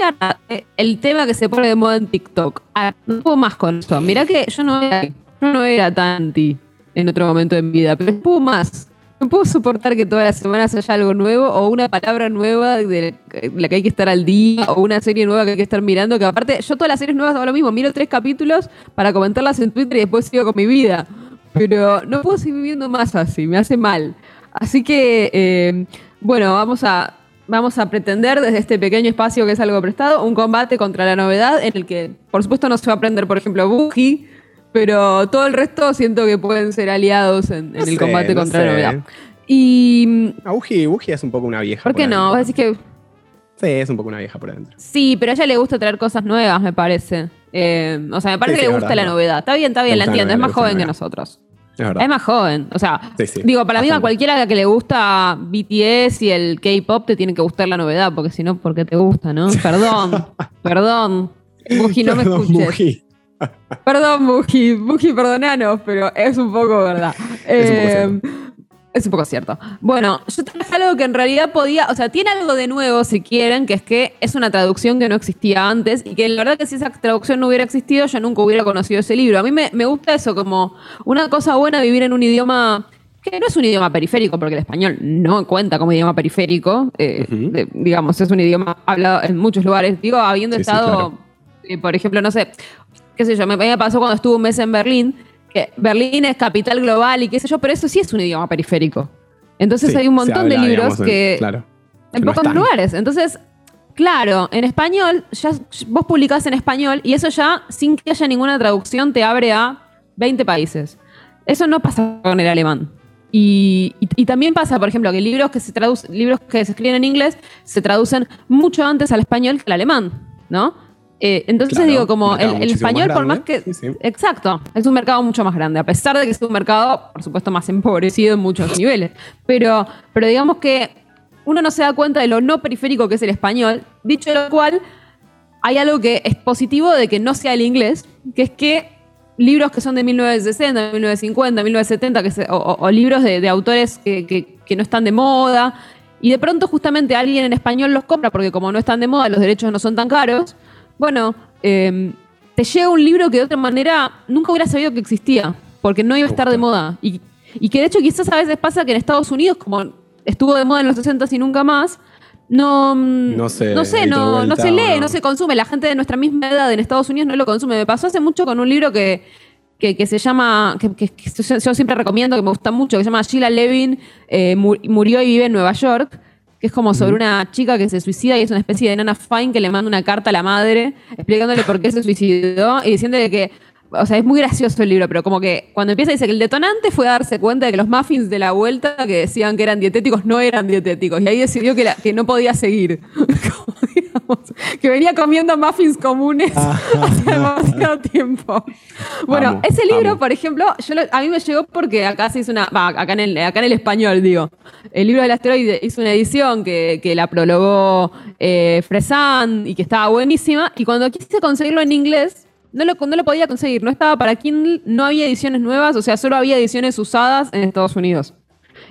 el tema que se pone de moda en TikTok. No puedo más con eso. Mirá que yo no era yo no era tanti en otro momento de mi vida, pero puedo más. No puedo soportar que todas las semanas haya algo nuevo o una palabra nueva de la que hay que estar al día o una serie nueva que hay que estar mirando. Que aparte, yo todas las series nuevas hago lo mismo. Miro tres capítulos para comentarlas en Twitter y después sigo con mi vida. Pero no puedo seguir viviendo más así, me hace mal. Así que, eh, bueno, vamos a, vamos a pretender desde este pequeño espacio que es algo prestado un combate contra la novedad en el que, por supuesto, no se va a aprender, por ejemplo, Buji pero todo el resto siento que pueden ser aliados en, el combate contra la novedad. Y. A Buji, es un poco una vieja. ¿Por qué no? Vas a decir que. Sí, es un poco una vieja por adentro. Sí, pero a ella le gusta traer cosas nuevas, me parece. Eh, o sea, me parece que le gusta la novedad. Está bien, está bien, la entiendo. es más joven que nosotros. Es, es, más joven. O sea, digo, para mí a cualquiera que le gusta BTS y el K-pop te tiene que gustar la novedad, porque si no, ¿por qué te gusta, no? Perdón, perdón. Buji, no me escuches. Perdón, Buji, Buji, perdonanos, pero es un poco verdad. Eh, es un poco cierto. Bueno, yo traje algo que en realidad podía, o sea, tiene algo de nuevo si quieren, que es que es una traducción que no existía antes y que la verdad que si esa traducción no hubiera existido, yo nunca hubiera conocido ese libro. A mí me, gusta eso, como una cosa buena vivir en un idioma que no es un idioma periférico, porque el español no cuenta como idioma periférico, eh, digamos, es un idioma hablado en muchos lugares. Digo, habiendo estado, eh, por ejemplo, no sé, qué sé yo, me, me pasó cuando estuve un mes en Berlín, que Berlín es capital global y qué sé yo, pero eso sí es un idioma periférico. Entonces hay un montón de libros que... En, pocos lugares. Entonces, claro, en español, ya vos publicás en español y eso ya, sin que haya ninguna traducción, te abre a 20 países. Eso no pasa con el alemán. Y, y, también pasa, por ejemplo, que libros que se traducen, libros que se escriben en inglés se traducen mucho antes al español que al alemán, ¿no? Eh, entonces digo, como el, español, por más que. Exacto, es un mercado mucho más grande, a pesar de que es un mercado, por supuesto, más empobrecido en muchos niveles. Pero, pero digamos que uno no se da cuenta de lo no periférico que es el español, dicho lo cual, hay algo que es positivo de que no sea el inglés, que es que libros que son de 1960, 1950, 1970, que o, libros de, autores que, que no están de moda, y de pronto justamente alguien en español los compra porque como no están de moda, los derechos no son tan caros, bueno, em, te llega un libro que de otra manera nunca hubiera sabido que existía, porque no iba a estar de moda. Y, y que de hecho quizás a veces pasa que en Estados Unidos, como estuvo de moda en los 60 y nunca más, no, no sé, no, sé, no, no se lee, no. se consume. La gente de nuestra misma edad en Estados Unidos no lo consume. Me pasó hace mucho con un libro que, que, se llama, que, yo siempre recomiendo, que me gusta mucho, que se llama Sheila Levin, eh, murió y vive en Nueva York, que es como sobre una chica que se suicida y es una especie de nana fine que le manda una carta a la madre explicándole por qué se suicidó y diciéndole que o sea, es muy gracioso el libro, pero como que cuando empieza dice que el detonante fue darse cuenta de que los muffins de la vuelta que decían que eran dietéticos no eran dietéticos. Y ahí decidió que, que no podía seguir. que venía comiendo muffins comunes ah. hace demasiado tiempo. Bueno, ese libro, por ejemplo, yo a mí me llegó porque acá se hizo una. acá, en el, acá en el español, digo. El libro del asteroide hizo una edición que, la prologó eh, Fresan y que estaba buenísima. Y cuando quise conseguirlo en inglés, no lo, no lo podía conseguir. No estaba para Kindle, no había ediciones nuevas, o sea, solo había ediciones usadas en Estados Unidos.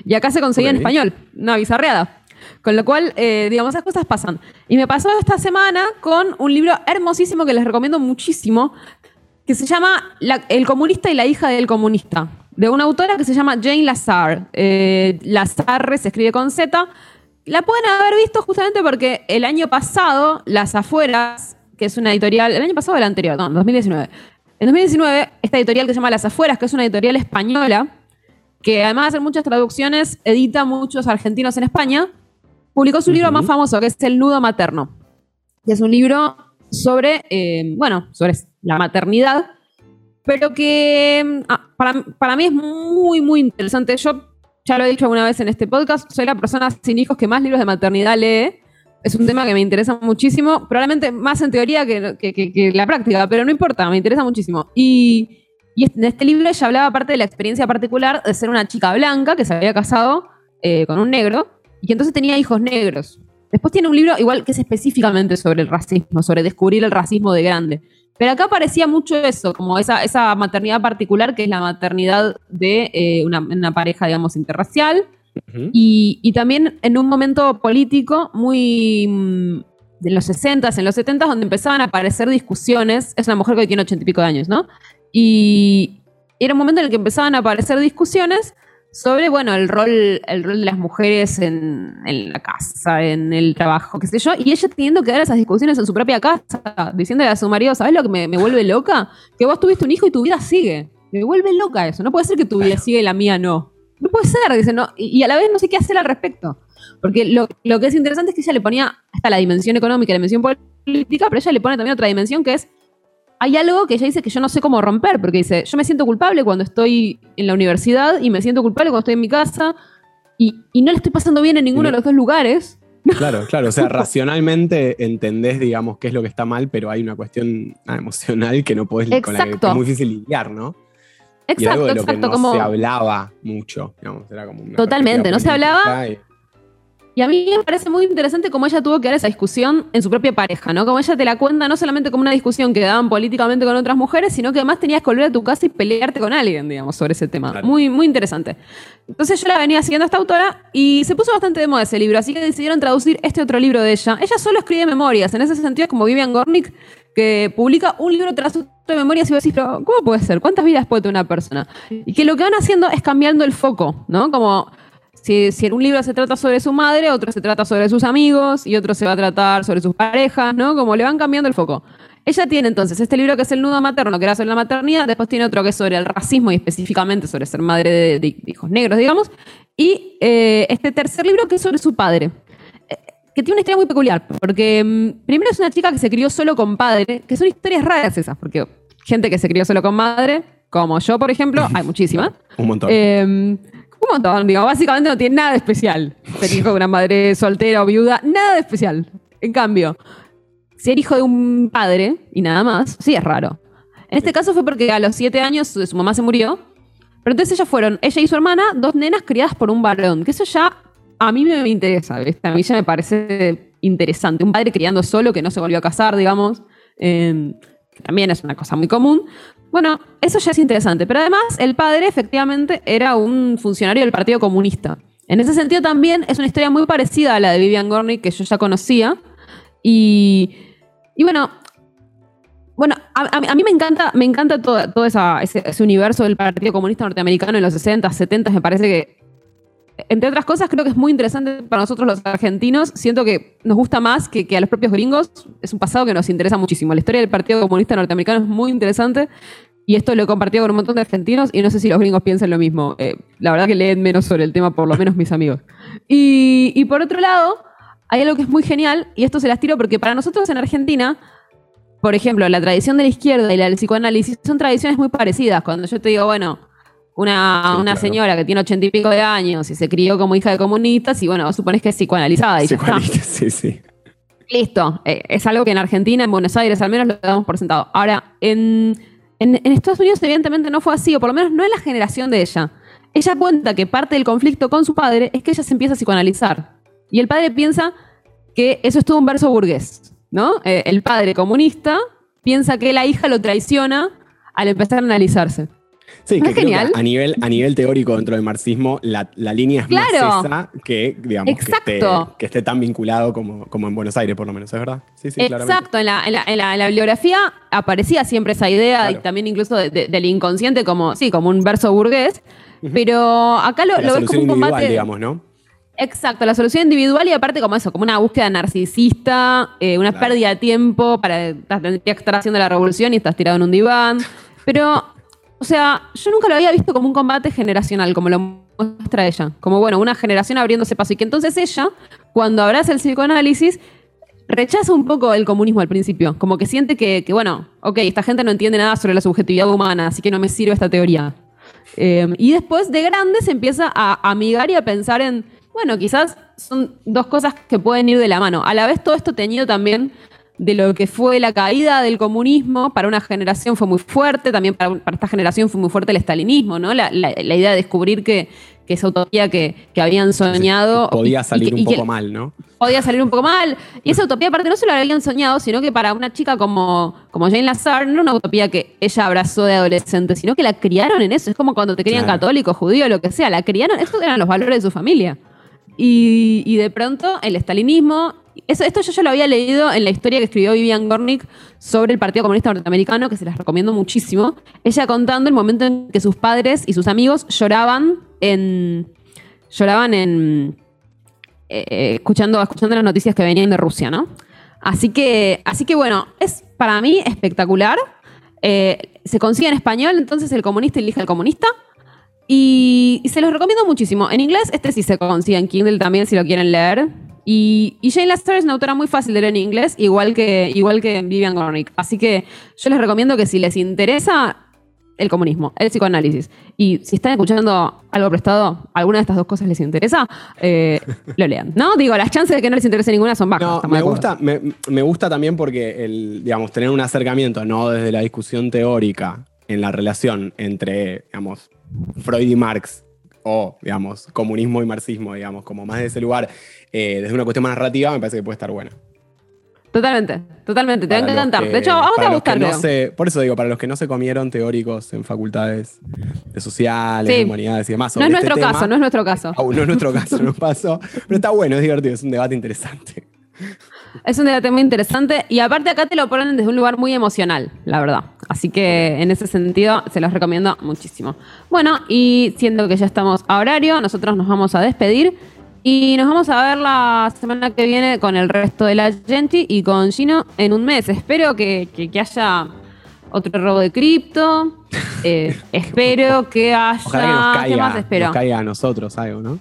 Y acá se conseguía en español, una bizarreada. Con lo cual, eh, digamos, esas cosas pasan. Y me pasó esta semana con un libro hermosísimo que les recomiendo muchísimo, que se llama El comunista y la hija del comunista, de una autora que se llama Jane Lazar. Eh, Lazar se escribe con Z. La pueden haber visto justamente porque el año pasado, Las Afueras, que es una editorial, el año pasado o el anterior, no, 2019. En 2019, esta editorial que se llama Las Afueras, que es una editorial española, que además de hacer muchas traducciones, edita muchos argentinos en España, publicó su libro más famoso, que es El Nudo Materno. Que es un libro sobre, eh, bueno, sobre la maternidad, pero que ah, para, para, mí es muy, muy interesante. Yo ya lo he dicho alguna vez en este podcast, soy la persona sin hijos que más libros de maternidad lee es un tema que me interesa muchísimo, probablemente más en teoría que, que, la práctica, pero no importa, me interesa muchísimo. Y, en este libro ella hablaba parte de la experiencia particular de ser una chica blanca que se había casado eh, con un negro y que entonces tenía hijos negros. Después tiene un libro igual que es específicamente sobre el racismo, sobre descubrir el racismo de grande. Pero acá parecía mucho eso, como esa, esa maternidad particular que es la maternidad de eh, una, una, pareja, digamos, interracial, y, también en un momento político muy mm, de los 60 en los 70 donde empezaban a aparecer discusiones. Es una mujer que tiene ochenta y pico de años, ¿no? Y era un momento en el que empezaban a aparecer discusiones sobre, bueno, el rol, el rol de las mujeres en, la casa, en el trabajo, qué sé yo, y ella teniendo que dar esas discusiones en su propia casa, diciéndole a su marido, ¿sabes lo que me, me vuelve loca? Que vos tuviste un hijo y tu vida sigue. Me vuelve loca eso. No puede ser que tu vida siga y la mía no. No puede ser, dice, no, y, a la vez no sé qué hacer al respecto. Porque lo, que es interesante es que ella le ponía hasta la dimensión económica y la dimensión política, pero ella le pone también otra dimensión que es, hay algo que ella dice que yo no sé cómo romper, porque dice, yo me siento culpable cuando estoy en la universidad y me siento culpable cuando estoy en mi casa y, no le estoy pasando bien en ninguno de los dos lugares. Claro, claro, o sea, racionalmente entendés, digamos, qué es lo que está mal, pero hay una cuestión emocional que no podés, con la que es muy difícil lidiar, ¿no? Exacto, exacto. como... se hablaba mucho, Totalmente, no se hablaba. Y... a mí me parece muy interesante cómo ella tuvo que dar esa discusión en su propia pareja, ¿no? Como ella te la cuenta no solamente como una discusión que daban políticamente con otras mujeres, sino que además tenías que volver a tu casa y pelearte con alguien, digamos, sobre ese tema. Muy, muy interesante. Entonces yo la venía siguiendo a esta autora y se puso bastante de moda ese libro, así que decidieron traducir este otro libro de ella. Ella solo escribe memorias, en ese sentido es como Vivian Gornick, que publica un libro tras otro de memorias y vos decís, pero ¿cómo puede ser? ¿Cuántas vidas puede tener una persona? Y que lo que van haciendo es cambiando el foco, ¿no? Como si, si en un libro se trata sobre su madre, otro se trata sobre sus amigos y otro se va a tratar sobre sus parejas, ¿no? Como le van cambiando el foco. Ella tiene entonces este libro que es El nudo materno, que era sobre la maternidad, después tiene otro que es sobre el racismo y específicamente sobre ser madre de, hijos negros, digamos, y eh, este tercer libro que es sobre su padre que tiene una historia muy peculiar, porque mm, primero es una chica que se crió solo con padre, que son historias raras esas, porque gente que se crió solo con madre, como yo, por ejemplo, hay muchísimas. un montón. Em, un montón, digo, básicamente no tiene nada de especial. Ser hijo de una madre soltera o viuda, nada de especial. En cambio, ser hijo de un padre y nada más, sí es raro. En este caso fue porque a los siete años su mamá se murió. Pero entonces ellas fueron, ella y su hermana, dos nenas criadas por un varón, que eso ya a mí me interesa, A mí ya me parece interesante. Un padre criando solo que no se volvió a casar, digamos, em, que también es una cosa muy común. Bueno, eso ya es interesante. Pero además, el padre efectivamente era un funcionario del Partido Comunista. En ese sentido también es una historia muy parecida a la de Vivian Gornick que yo ya conocía. Y, bueno, bueno, a, mí me encanta, me encanta todo, todo ese, universo del Partido Comunista Norteamericano en los 60, 70. Me parece que, entre otras cosas, creo que es muy interesante para nosotros los argentinos. Siento que nos gusta más que, que a los propios gringos. Es un pasado que nos interesa muchísimo. La historia del Partido Comunista Norteamericano es muy interesante. Y esto lo he compartido con un montón de argentinos y no sé si los gringos piensan lo mismo. Eh, la verdad que leen menos sobre el tema, por lo menos mis amigos. Y, por otro lado, hay algo que es muy genial, y esto se las tiro porque para nosotros en Argentina, por ejemplo, la tradición de la izquierda y la del psicoanálisis son tradiciones muy parecidas. Cuando yo te digo, bueno, una, una señora que tiene ochenta y pico de años y se crió como hija de comunistas, y bueno, vos suponés que es psicoanalizada. Y Psicoanalista, sí, sí. Listo. Eh, es algo que en Argentina, en Buenos Aires al menos, lo damos por sentado. Ahora, en en, Estados Unidos evidentemente no fue así, o por lo menos no en la generación de ella. Ella cuenta que parte del conflicto con su padre es que ella se empieza a psicoanalizar. Y el padre piensa que eso es todo un verso burgués, ¿no? Eh, el padre comunista piensa que la hija lo traiciona al empezar a analizarse. Sí, que, genial? a, nivel, a nivel teórico dentro del marxismo, la, línea es más esa que, digamos, que esté, tan vinculado como, como en Buenos Aires, por lo menos, ¿es verdad? Sí, sí, Exacto, en la, en, la, bibliografía aparecía siempre esa idea, y también incluso del inconsciente como, sí, como un verso burgués, pero acá lo, lo ves como un combate... digamos, ¿no? Exacto, la solución individual y aparte como eso, como una búsqueda narcisista, eh, una pérdida de tiempo para tendría que estar haciendo la revolución y estás tirado en un diván. Pero o sea, yo nunca lo había visto como un combate generacional, como lo muestra ella. Como, bueno, una generación abriéndose paso. Y que entonces ella, cuando abraza el psicoanálisis, rechaza un poco el comunismo al principio. Como que siente que, bueno, ok, esta gente no entiende nada sobre la subjetividad humana, así que no me sirve esta teoría. Eh, y después, de grande, se empieza a amigar y a pensar en, bueno, quizás son dos cosas que pueden ir de la mano. A la vez, todo esto teñido también de lo que fue la caída del comunismo. Para una generación fue muy fuerte, también para, esta generación fue muy fuerte el estalinismo, ¿no? La, idea de descubrir que, esa utopía que, habían soñado. Podía salir un poco mal, ¿no? Podía salir un poco mal. Y esa utopía, aparte, no se la habían soñado, sino que para una chica como, como Jane Lazar, no era una utopía que ella abrazó de adolescente, sino que la criaron en eso. Es como cuando te crían católico, judío, lo que sea. La criaron, esos eran los valores de su familia. Y, y de pronto el estalinismo esto yo ya lo había leído en la historia que escribió Vivian Gornick sobre el Partido Comunista Norteamericano, que se las recomiendo muchísimo. Ella contando el momento en que sus padres y sus amigos lloraban en. lloraban en. Eh, escuchando, escuchando las noticias que venían de Rusia, ¿no? Así que, así que bueno, es para mí espectacular. Eh, se consigue en español, entonces el comunista elige al comunista. Y, y, se los recomiendo muchísimo. En inglés, este sí se consigue en Kindle también si lo quieren leer. Y, Jane Lester es una autora muy fácil de leer en inglés, igual que, igual que Vivian Gornick. Así que yo les recomiendo que si les interesa el comunismo, el psicoanálisis, y si están escuchando algo prestado, alguna de estas dos cosas les interesa, eh, lo lean. ¿No? Digo, las chances de que no les interese ninguna son bajas. No, me, gusta, me, gusta también porque el, digamos, tener un acercamiento, no desde la discusión teórica en la relación entre, digamos, Freud y Marx o, digamos, comunismo y marxismo, digamos, como más de ese lugar, eh, desde una cuestión más narrativa, me parece que puede estar buena. Totalmente, totalmente, te va a encantar. de hecho, vamos a gustar. por eso digo, para los que no se comieron teóricos en facultades de sociales, de humanidades y demás. No es nuestro este caso, no es nuestro caso. Aún no es nuestro caso, no pasó. Pero está bueno, es divertido, es un debate interesante. Es un debate muy interesante y aparte acá te lo ponen desde un lugar muy emocional, la verdad. Así que en ese sentido se los recomiendo muchísimo. Bueno, y siendo que ya estamos a horario, nosotros nos vamos a despedir y nos vamos a ver la semana que viene con el resto de la gente y con Gino en un mes. Espero que, haya otro robo de cripto. Eh, espero que haya. Ojalá que ¿Qué más espero? Nos caiga a nosotros algo, ¿no?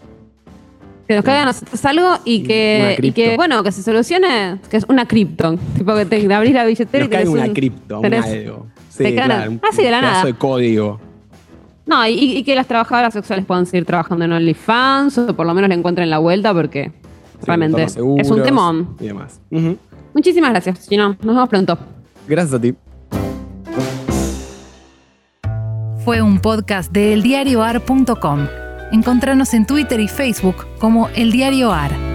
Que nos caiga a nosotros algo y que, y que, bueno, que se solucione, que es una cripto. Tipo que te abrís la billetera y tenés una cripto, un algo. Sí, claro, un Así de la nada. de código. No, y, que las trabajadoras sexuales puedan seguir trabajando en OnlyFans o por lo menos le encuentren la vuelta porque realmente es un temón. Y demás. Muchísimas gracias, Gino. Nos vemos pronto. Gracias a ti. Fue un podcast de eldiarioar.com. Encontranos en Twitter y Facebook como El Diario AR.